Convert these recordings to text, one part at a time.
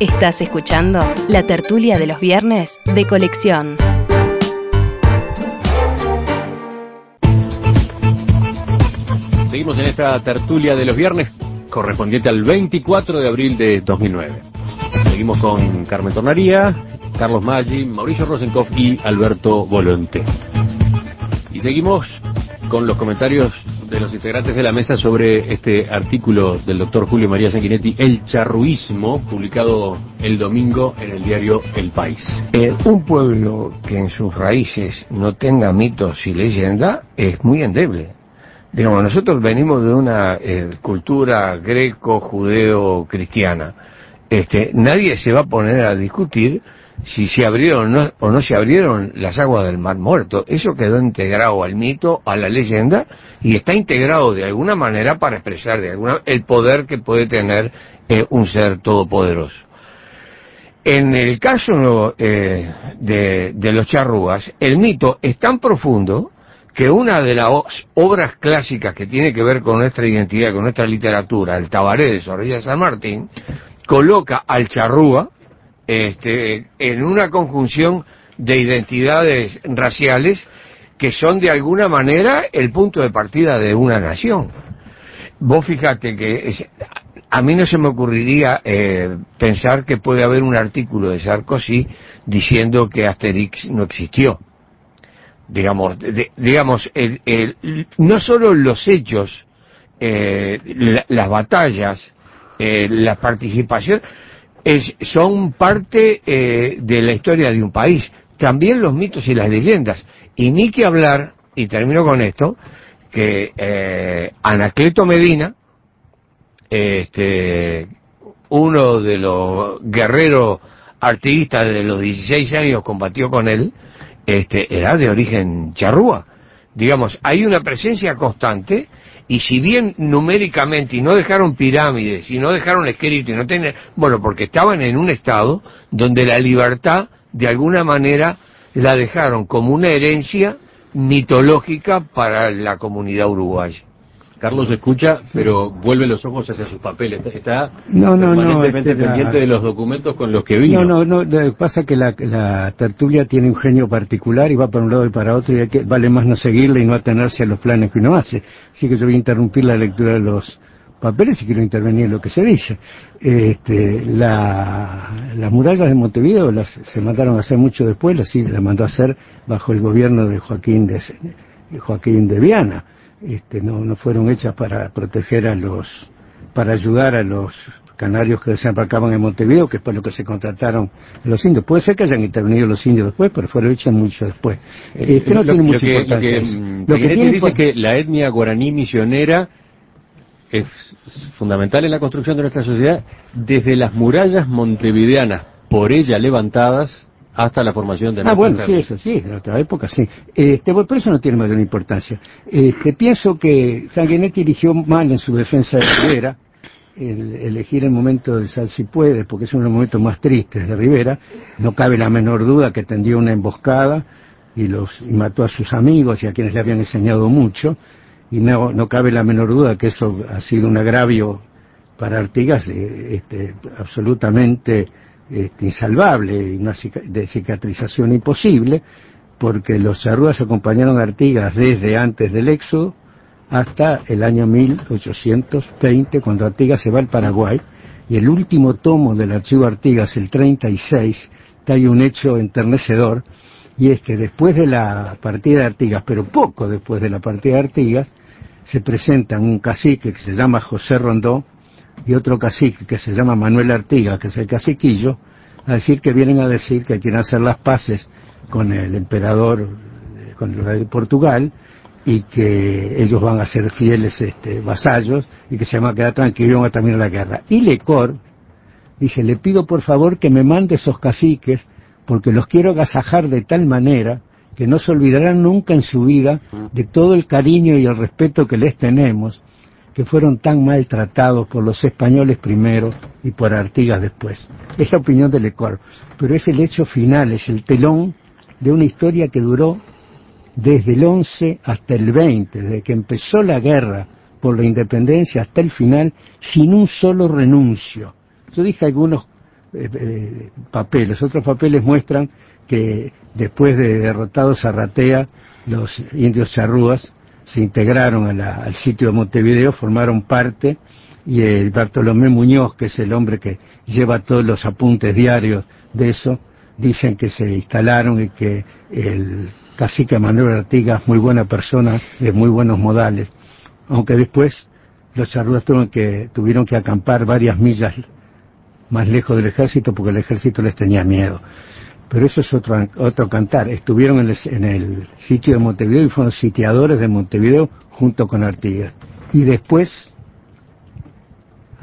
Estás escuchando la tertulia de los viernes de colección. Seguimos en esta tertulia de los viernes correspondiente al 24 de abril de 2009. Seguimos con Carmen Tornaría, Carlos Maggi, Mauricio Rosenkopf y Alberto Volonté. Y seguimos con los comentarios de los integrantes de la mesa sobre este artículo del doctor Julio María Sanguinetti, El charruismo, publicado el domingo en el diario El País. Eh, un pueblo que en sus raíces no tenga mitos y leyenda es muy endeble. Digamos, nosotros venimos de una eh, cultura greco-judeo-cristiana. Este, nadie se va a poner a discutir si se abrieron o no, o no se abrieron las aguas del Mar Muerto. Eso quedó integrado al mito, a la leyenda, y está integrado de alguna manera para expresar de alguna el poder que puede tener eh, un ser todopoderoso. En el caso eh, de, de los charrúas, el mito es tan profundo que una de las obras clásicas que tiene que ver con nuestra identidad, con nuestra literatura, el Tabaré de Sorrilla San Martín, coloca al charrúa este, en una conjunción de identidades raciales que son de alguna manera el punto de partida de una nación. Vos fíjate que es- a mí no se me ocurriría eh, pensar que puede haber un artículo de Sarkozy diciendo que Asterix no existió. Digamos, digamos el- el- no solo los hechos, eh, la- las batallas, eh, la participación, es- son parte eh, de la historia de un país. También los mitos y las leyendas. Y ni que hablar, y termino con esto, que eh, Anacleto Medina, este, uno de los guerreros artiguistas de los 16 años combatió con él, este, era de origen charrúa. Digamos, hay una presencia constante y si bien numéricamente y no dejaron pirámides y no dejaron escrito y no tenían, bueno, porque estaban en un estado donde la libertad de alguna manera la dejaron como una herencia mitológica para la comunidad uruguaya. Carlos escucha, pero vuelve los ojos hacia sus papeles. Está No, no, este, la- pendiente de los documentos con los que vino. No, no, no, lo que pasa que la, la tertulia tiene un genio particular y va para un lado y para otro y hay que, vale más no seguirle y no atenerse a los planes que uno hace. Así que yo voy a interrumpir la lectura de los papeles y quiero intervenir en lo que se dice. Este, la, las murallas de Montevideo las, se mandaron a hacer mucho después, las, sí, las mandó a hacer bajo el gobierno de Joaquín de, Joaquín de Viana. Este, no, no fueron hechas para proteger a los, para ayudar a los canarios que desembarcaban en Montevideo, que es por lo que se contrataron los indios. Puede ser que hayan intervenido los indios después, pero fueron hechas mucho después. Este no Eh, Lo- tiene lo mucha que- importancia. Lo que, mm, Lo que Sanguinetti tiene dice que la etnia guaraní misionera es fundamental en la construcción de nuestra sociedad desde las murallas montevideanas por ella levantadas hasta la formación de Ah, nuestra bueno, sí, eso sí, en otra época sí. Este, bueno, pero eso no tiene mayor importancia. Este, pienso que Sanguinetti eligió mal en su defensa de Rivera, el elegir el momento del sal si puede, porque es uno de los momentos más tristes de Rivera. No cabe la menor duda que tendió una emboscada y, los, y mató a sus amigos y a quienes le habían enseñado mucho. Y no, no cabe la menor duda que eso ha sido un agravio para Artigas eh, este, absolutamente este, insalvable y una de cicatrización imposible, porque los charrúas acompañaron a Artigas desde antes del éxodo hasta el año 1820, cuando Artigas se va al Paraguay, y el último tomo del archivo Artigas, el 36, hay un hecho enternecedor, y es que después de la partida de Artigas, pero poco después de la partida de Artigas, se presentan un cacique que se llama José Rondó y otro cacique que se llama Manuel Artigas, que es el caciquillo, a decir que vienen a decir que quieren hacer las paces con el emperador, con el rey de Portugal, y que ellos van a ser fieles este, vasallos y que se van a quedar tranquilos y van a terminar la guerra. Y Lecor dice, le pido por favor que me mande esos caciques porque los quiero agasajar de tal manera que no se olvidarán nunca en su vida de todo el cariño y el respeto que les tenemos, que fueron tan maltratados por los españoles primero y por Artigas después. Es la opinión de Lecor, pero es el hecho final, es el telón de una historia que duró desde el 11 hasta el 20, desde que empezó la guerra por la independencia hasta el final, sin un solo renuncio. Yo dije algunos eh, eh, papeles. Otros papeles muestran que después de derrotado Zarratea, los indios charrúas se integraron a la- al sitio de Montevideo, formaron parte, y el Bartolomé Muñoz, que es el hombre que lleva todos los apuntes diarios de eso, dicen que se instalaron y que el cacique Manuel Artigas, muy buena persona, de muy buenos modales, aunque después los charrúas tuvieron que, tuvieron que acampar varias millas más lejos del ejército porque el ejército les tenía miedo. Pero eso es otro, otro cantar. Estuvieron en el, en el sitio de Montevideo y fueron sitiadores de Montevideo junto con Artigas. Y después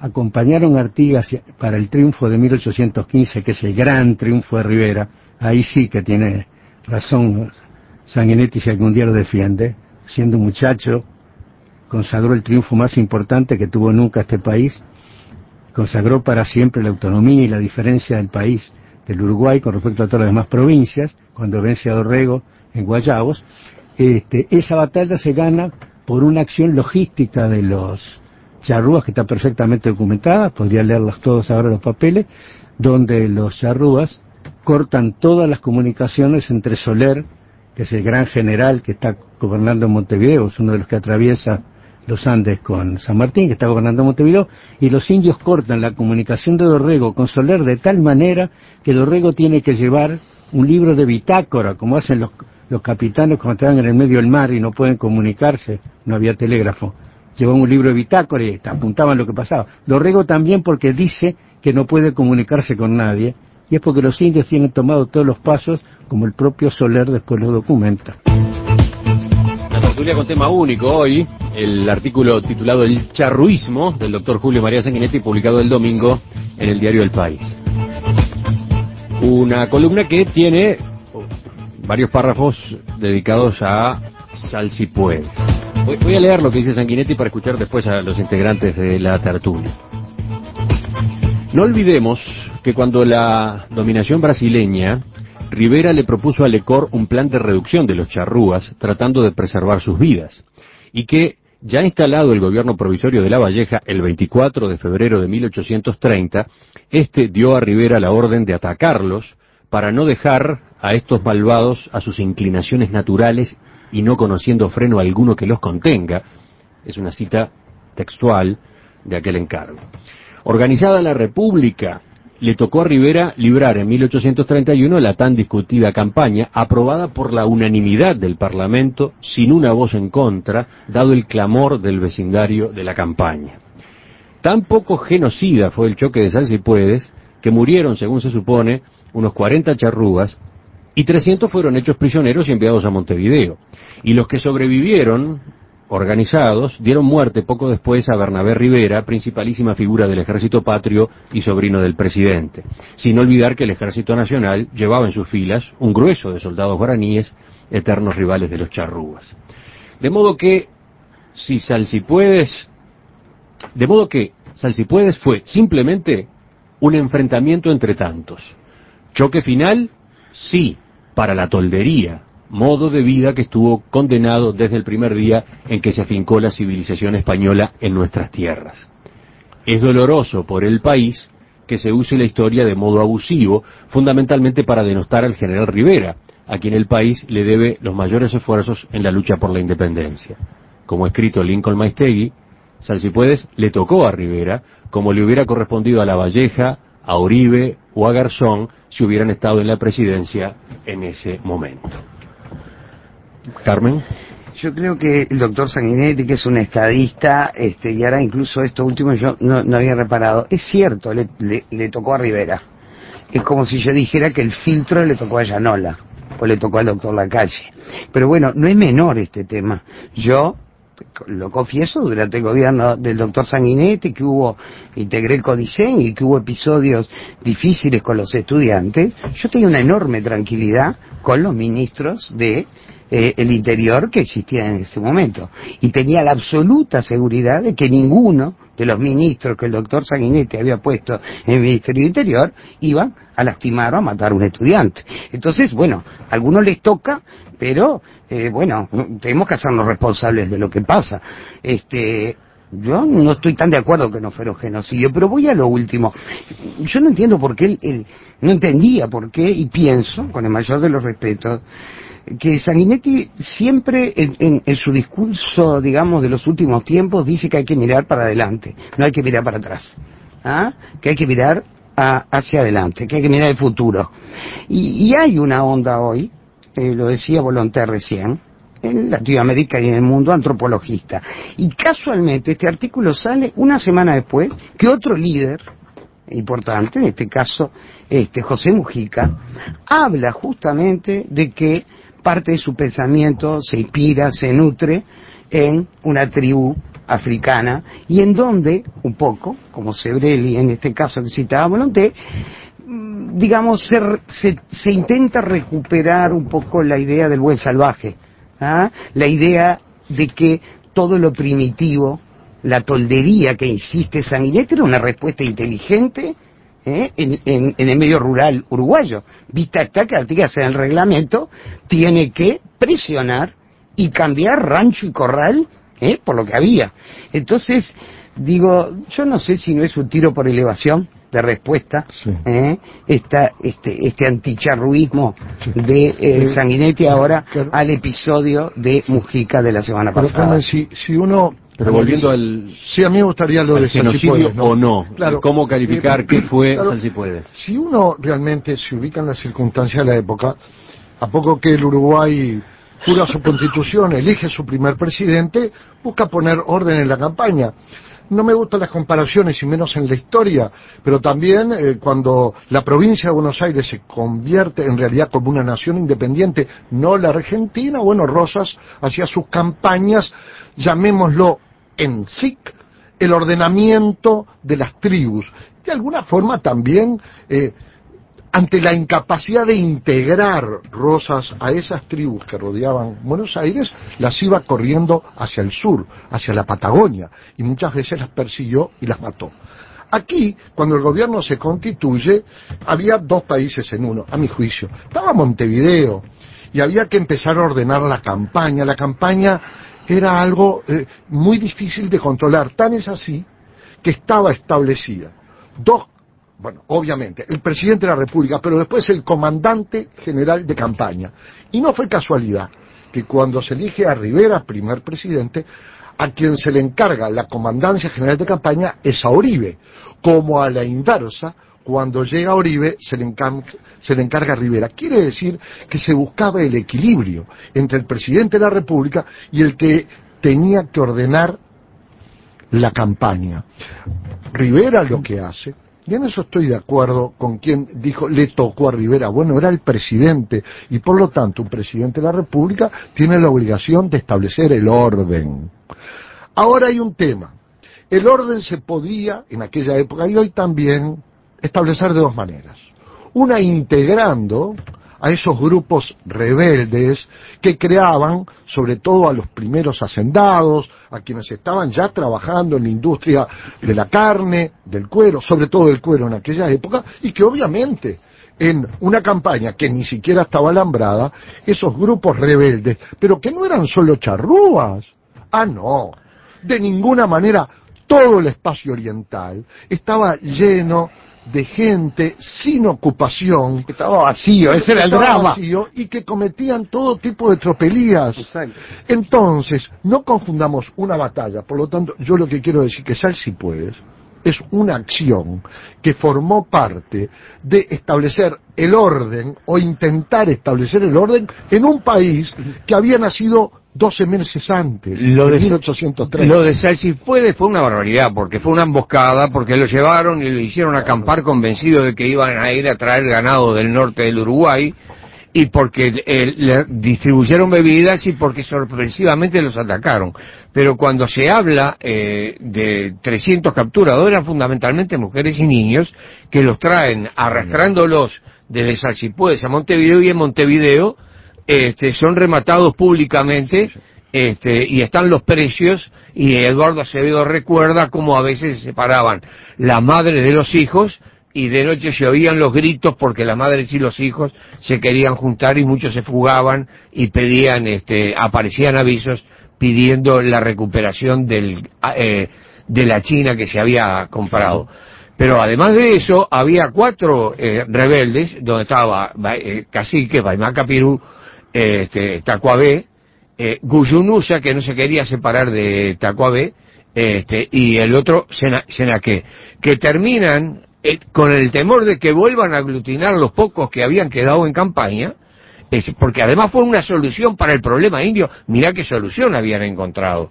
acompañaron a Artigas para el triunfo de 1815, que es el gran triunfo de Rivera. Ahí sí que tiene razón Sanguinetti si algún día lo defiende. Siendo un muchacho, consagró el triunfo más importante que tuvo nunca este país consagró para siempre la autonomía y la diferencia del país del Uruguay con respecto a todas las demás provincias, cuando vence a Dorrego en Guayabos. Este, esa batalla se gana por una acción logística de los charrúas que está perfectamente documentada, podría leerlos todos ahora los papeles, donde los charrúas cortan todas las comunicaciones entre Soler, que es el gran general que está gobernando en Montevideo, es uno de los que atraviesa los Andes con San Martín, que está gobernando Montevideo, y los indios cortan la comunicación de Dorrego con Soler de tal manera que Dorrego tiene que llevar un libro de bitácora, como hacen los, los capitanes cuando están en el medio del mar y no pueden comunicarse, no había telégrafo. Llevaban un libro de bitácora y apuntaban lo que pasaba. Dorrego también porque dice que no puede comunicarse con nadie, y es porque los indios tienen tomado todos los pasos, como el propio Soler después lo documenta. La tertulia con tema único hoy, el artículo titulado El charruismo del doctor Julio María Sanguinetti, publicado el domingo en el diario El País. Una columna que tiene varios párrafos dedicados a Sal voy a leer lo que dice Sanguinetti para escuchar después a los integrantes de la tertulia. No olvidemos que cuando la dominación brasileña Rivera le propuso a Lecor un plan de reducción de los charrúas, tratando de preservar sus vidas, y que, ya instalado el gobierno provisorio de La Valleja el 24 de febrero de 1830, este dio a Rivera la orden de atacarlos para no dejar a estos malvados a sus inclinaciones naturales y no conociendo freno alguno que los contenga. Es una cita textual de aquel encargo. Organizada la República, le tocó a Rivera librar en 1831 la tan discutida campaña, aprobada por la unanimidad del Parlamento, sin una voz en contra, dado el clamor del vecindario de la campaña. Tan poco genocida fue el choque de Sal si puedes, que murieron, según se supone, unos 40 charrúas, y 300 fueron hechos prisioneros y enviados a Montevideo. Y los que sobrevivieron, organizados, dieron muerte poco después a Bernabé Rivera, principalísima figura del ejército patrio y sobrino del presidente. Sin olvidar que el ejército nacional llevaba en sus filas un grueso de soldados guaraníes, eternos rivales de los charrúas. De modo que, si Salsipuedes, de modo que Salsipuedes fue simplemente un enfrentamiento entre tantos. Choque final, sí, para la toldería, modo de vida que estuvo condenado desde el primer día en que se afincó la civilización española en nuestras tierras. Es doloroso por el país que se use la historia de modo abusivo, fundamentalmente para denostar al general Rivera, a quien el país le debe los mayores esfuerzos en la lucha por la independencia. Como ha escrito Lincoln Maistegui, Salsipuedes le tocó a Rivera como le hubiera correspondido a La Valleja, a Uribe o a Garzón si hubieran estado en la presidencia en ese momento. Carmen. Yo creo que el doctor Sanguinetti, que es un estadista, este, y ahora incluso esto último yo no, no había reparado, es cierto, le, le, tocó a Rivera. Es como si yo dijera que el filtro le tocó a Llanola, o le tocó al doctor Lacalle. Pero bueno, no es menor este tema. Yo lo confieso, durante el gobierno del doctor Sanguinetti, que hubo, integré el Codicen y que hubo episodios difíciles con los estudiantes, yo tenía una enorme tranquilidad con los ministros de eh, el interior que existía en ese momento. Y tenía la absoluta seguridad de que ninguno de los ministros que el doctor Sanguinetti había puesto en el Ministerio de Interior iban a lastimar o a matar a un estudiante. Entonces, bueno, a algunos les toca, pero eh, bueno, tenemos que hacernos responsables de lo que pasa. Este, Yo no estoy tan de acuerdo que no fuera un genocidio, pero voy a lo último. Yo no entiendo por qué él- no entendía por qué, y pienso, con el mayor de los respetos, que Sanguinetti siempre en, en- su discurso, digamos, de los últimos tiempos, dice que hay que mirar para adelante, no hay que mirar para atrás. ¿Ah? Que hay que mirar a- hacia adelante, que hay que mirar el futuro. Y, y hay una onda hoy, eh, lo decía Volonté recién, en Latinoamérica y en el mundo antropologista. Y casualmente este artículo sale una semana después que otro líder importante, en este caso este José Mujica, habla justamente de que parte de su pensamiento se inspira, se nutre en una tribu africana y en donde, un poco, como Sebrelli en este caso que citaba Volonté, mm, digamos, se, se, se intenta recuperar un poco la idea del buen salvaje, ¿ah? la idea de que todo lo primitivo, la toldería que insiste Sanguinetti era una respuesta inteligente ¿eh? en, en- en el medio rural uruguayo. Vista está que Artigas en el reglamento tiene que presionar y cambiar rancho y corral ¿eh? por lo que había. Entonces, digo, yo no sé si no es un tiro por elevación de respuesta, Sí. ¿eh? Esta, este, este anticharruismo de eh, Sanguinetti ahora Claro. al episodio de Mujica de la semana Pero pasada. Carmen, si, si uno... Pero volviendo al, Sí, a mí me gustaría lo de genocidio Salsipuedes, o no, Claro. ¿cómo calificar Eh, qué fue claro? Si uno realmente se ubica en las circunstancias de la época, a poco que el Uruguay jura su constitución, elige su primer presidente, busca poner orden en la campaña. No me gustan las comparaciones y menos en la historia, pero también eh, cuando la provincia de Buenos Aires se convierte en realidad como una nación independiente, no la Argentina, bueno, Rosas hacía sus campañas, llamémoslo en SIC, el ordenamiento de las tribus. De alguna forma también, eh, ante la incapacidad de integrar Rosas a esas tribus que rodeaban Buenos Aires, las iba corriendo hacia el sur, hacia la Patagonia, y muchas veces las persiguió y las mató. Aquí, cuando el gobierno se constituye, había dos países en uno, a mi juicio. Estaba Montevideo, y había que empezar a ordenar la campaña. La campaña era algo eh, muy difícil de controlar, tan es así que estaba establecida. Dos, bueno, obviamente, el presidente de la República, pero después el comandante general de campaña. Y no fue casualidad que cuando se elige a Rivera primer presidente, a quien se le encarga la comandancia general de campaña es a Oribe, como a la inversa, cuando llega Oribe se le, se le encarga a Rivera. Quiere decir que se buscaba el equilibrio entre el presidente de la República y el que tenía que ordenar la campaña. Rivera lo que hace, y en eso estoy de acuerdo con quien dijo le tocó a Rivera, bueno, era el presidente, y por lo tanto un presidente de la República tiene la obligación de establecer el orden. Ahora hay un tema. El orden se podía, en aquella época y hoy también, establecer de dos maneras. Una integrando a esos grupos rebeldes que creaban, sobre todo a los primeros hacendados, a quienes estaban ya trabajando en la industria de la carne, del cuero, sobre todo del cuero en aquella época, y que obviamente en una campaña que ni siquiera estaba alambrada, esos grupos rebeldes, pero que no eran solo charrúas, ah no, de ninguna manera todo el espacio oriental estaba lleno de gente sin ocupación. Estaba vacío, ese era el drama. vacío y que cometían todo tipo de tropelías. Exacto. Entonces, no confundamos una batalla. Por lo tanto, yo lo que quiero decir que Sal si puedes es una acción que formó parte de establecer el orden o intentar establecer el orden en un país que había nacido 12 meses antes, Lo de- 1830. Lo de Salsipuedes fue una barbaridad, porque fue una emboscada, porque lo llevaron y lo hicieron acampar convencido de que iban a ir a traer ganado del norte del Uruguay, y porque eh, le distribuyeron bebidas y porque sorpresivamente los atacaron. Pero cuando se habla eh, de 300 capturados, eran fundamentalmente mujeres y niños que los traen arrastrándolos desde Salsipuedes a Montevideo y en Montevideo este, son rematados públicamente este, y están los precios y Eduardo Acevedo recuerda cómo a veces se separaban la madre de los hijos y de noche se oían los gritos porque las madres y los hijos se querían juntar y muchos se fugaban y pedían, este, aparecían avisos pidiendo la recuperación del, eh, de la China que se había comprado. Pero además de eso, había cuatro eh, rebeldes, donde estaba eh, Cacique, Baimaca Pirú, este, Tacuabé, eh, Guyunusa, que no se quería separar de Tacuabé, este, y el otro, Sena, Senaque, que terminan eh, con el temor de que vuelvan a aglutinar los pocos que habían quedado en campaña, porque además fue una solución para el problema indio, mirá qué solución habían encontrado.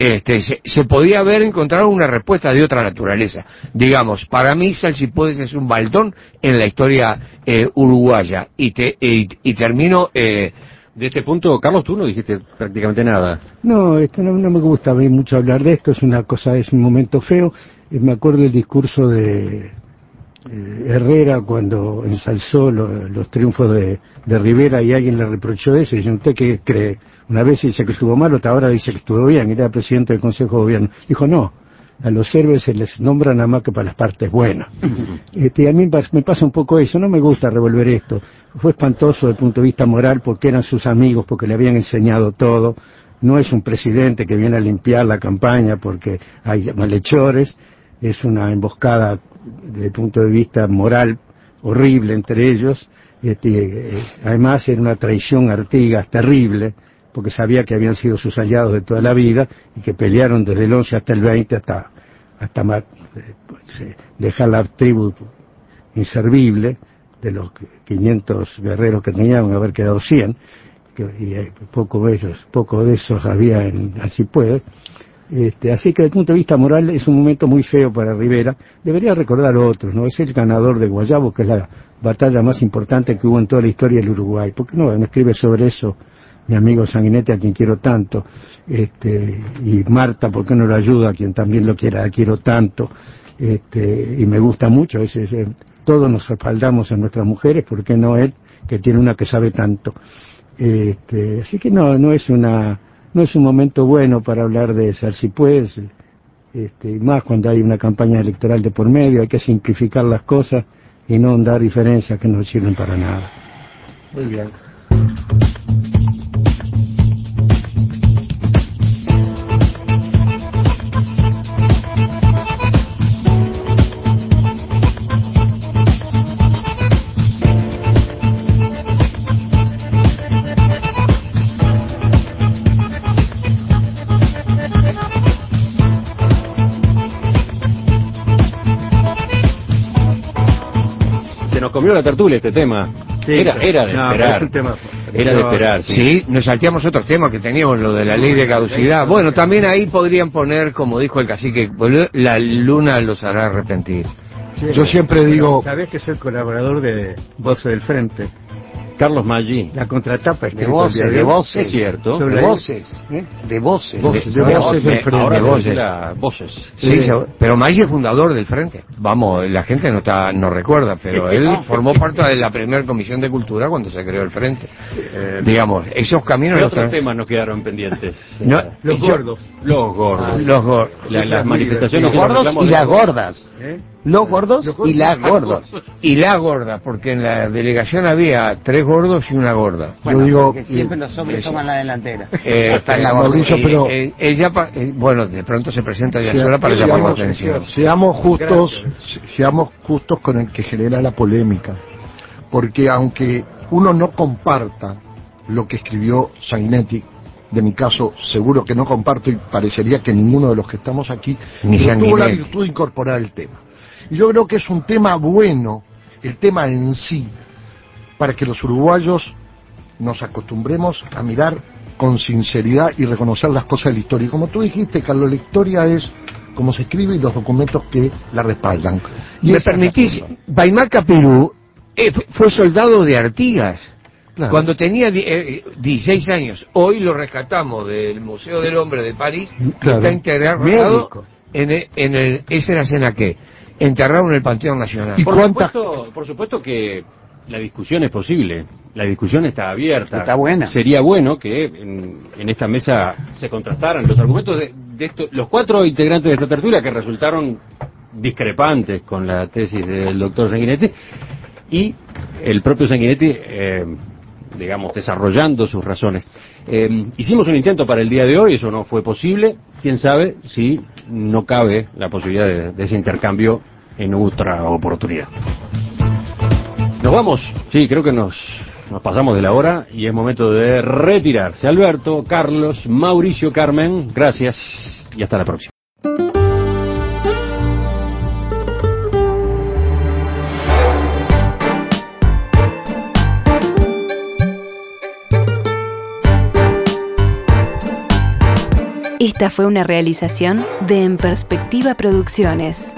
Este, se, se podía haber encontrado una respuesta de otra naturaleza. Digamos, para mí Salsipuedes es un baldón en la historia eh, uruguaya. Y, te, y, y termino... Eh, De este punto, Carlos, tú no dijiste prácticamente nada. No, esto no, no me gusta a mí mucho hablar de esto, es una cosa, es un momento feo. Eh, me acuerdo el discurso de eh, Herrera cuando ensalzó lo- los triunfos de, de Rivera y alguien le reprochó eso. Y dice, ¿usted qué cree? Una vez dice que estuvo mal, otra hora dice que estuvo bien, era presidente del Consejo de Gobierno. Dijo, no, a los héroes se les nombra nada más que para las partes buenas. Este, a mí me pasa un poco eso, no me gusta revolver esto. Fue espantoso desde el punto de vista moral porque eran sus amigos, porque le habían enseñado todo. No es un presidente que viene a limpiar la campaña porque hay malhechores. Es una emboscada desde el punto de vista moral horrible entre ellos. Este, eh, además era una traición a Artigas terrible porque sabía que habían sido sus aliados de toda la vida y que pelearon desde el 11 hasta el 20 hasta, hasta eh, dejar la tribu inservible de los 500 guerreros que tenían, haber quedado 100, que, y eh, poco de ellos, poco de esos había en Así Puede. Este, así que desde el punto de vista moral es un momento muy feo para Rivera. Debería recordar otros, ¿no? Es el ganador de Guayabo, que es la batalla más importante que hubo en toda la historia del Uruguay. ¿Por qué no, no escribe sobre eso mi amigo Sanguinetti, a quien quiero tanto? Este, y Marta, ¿por qué no lo ayuda? A quien también lo quiera, quiero tanto. Este, y me gusta mucho. Es- todos nos respaldamos en nuestras mujeres, ¿por qué no él, que tiene una que sabe tanto? Este, así que no, no es una, no es un momento bueno para hablar de Sarcipuez, este, más cuando hay una campaña electoral de por medio, hay que simplificar las cosas y no dar diferencias que no sirven para nada. Muy bien. Comió la tertulia este tema. era, era de No, esperar. es tema- Era de esperar, sí. Sí, nos salteamos otros temas que teníamos, lo de la ley de caducidad. Bueno, también ahí podrían poner, como dijo el cacique, la luna los hará arrepentir. Yo siempre digo- Sabés que es el colaborador de Voces del Frente. Carlos Maggi. La contratapa De escrita el voces, de voces. Es cierto. Sobre De voces. ¿Eh? De voces. Voces, de de voces del Eh, frente. ahora de voces. Voces. Sí, pero Maggi es fundador del Frente. Vamos, la gente no está, no recuerda, pero él formó parte de la primera comisión de cultura cuando se creó el Frente. Eh, digamos, esos caminos ¿Qué los otros temas nos quedaron pendientes? No, Los yo- gordos. Los gordos. Los gor- La- las manifestaciones Los los gordos y de- las gordas. ¿Eh? Los gordos y las gordas. y la gorda, porque en la delegación había tres gordos y una gorda. Yo digo, Porque siempre los hombres toman la delantera. Eh, Está en la Mauricio, gorda. pero- eh, eh, ella, pa- eh, bueno, de pronto se presenta ella sea- sola para llamar la atención. seamos justos, se- seamos justos con el que genera la polémica, porque aunque uno no comparta lo que escribió Sanguinetti, de mi caso seguro que no comparto y parecería que ninguno de los que estamos aquí Ni tuvo la virtud de incorporar el tema. Y yo creo que es un tema bueno, el tema en sí, para que los uruguayos nos acostumbremos a mirar con sinceridad y reconocer las cosas de la historia. Y como tú dijiste, Carlos, la historia es como se escribe y los documentos que la respaldan. Y ¿Me permitís? Baimaca Perú eh, fu- fue soldado de Artigas. Claro. Cuando tenía eh, 16 años, hoy lo rescatamos del Museo del Hombre de París, Claro. está integrado en el, en el, esa era escena que enterrado en el Panteón Nacional. ¿Y Por supuesto, por supuesto que la discusión es posible. La discusión está abierta. Está buena. Sería bueno que en, en esta mesa se contrastaran los argumentos de, de esto, los cuatro integrantes de esta tertulia que resultaron discrepantes con la tesis del doctor Sanguinetti y el propio Sanguinetti eh, digamos, desarrollando sus razones. Eh, hicimos un intento para el día de hoy, eso no fue posible. Quién sabe si no cabe la posibilidad de, de ese intercambio en otra oportunidad. Vamos, sí, creo que nos, nos pasamos de la hora y es momento de retirarse. Alberto, Carlos, Mauricio, Carmen, gracias y hasta la próxima. Esta fue una realización de En Perspectiva Producciones.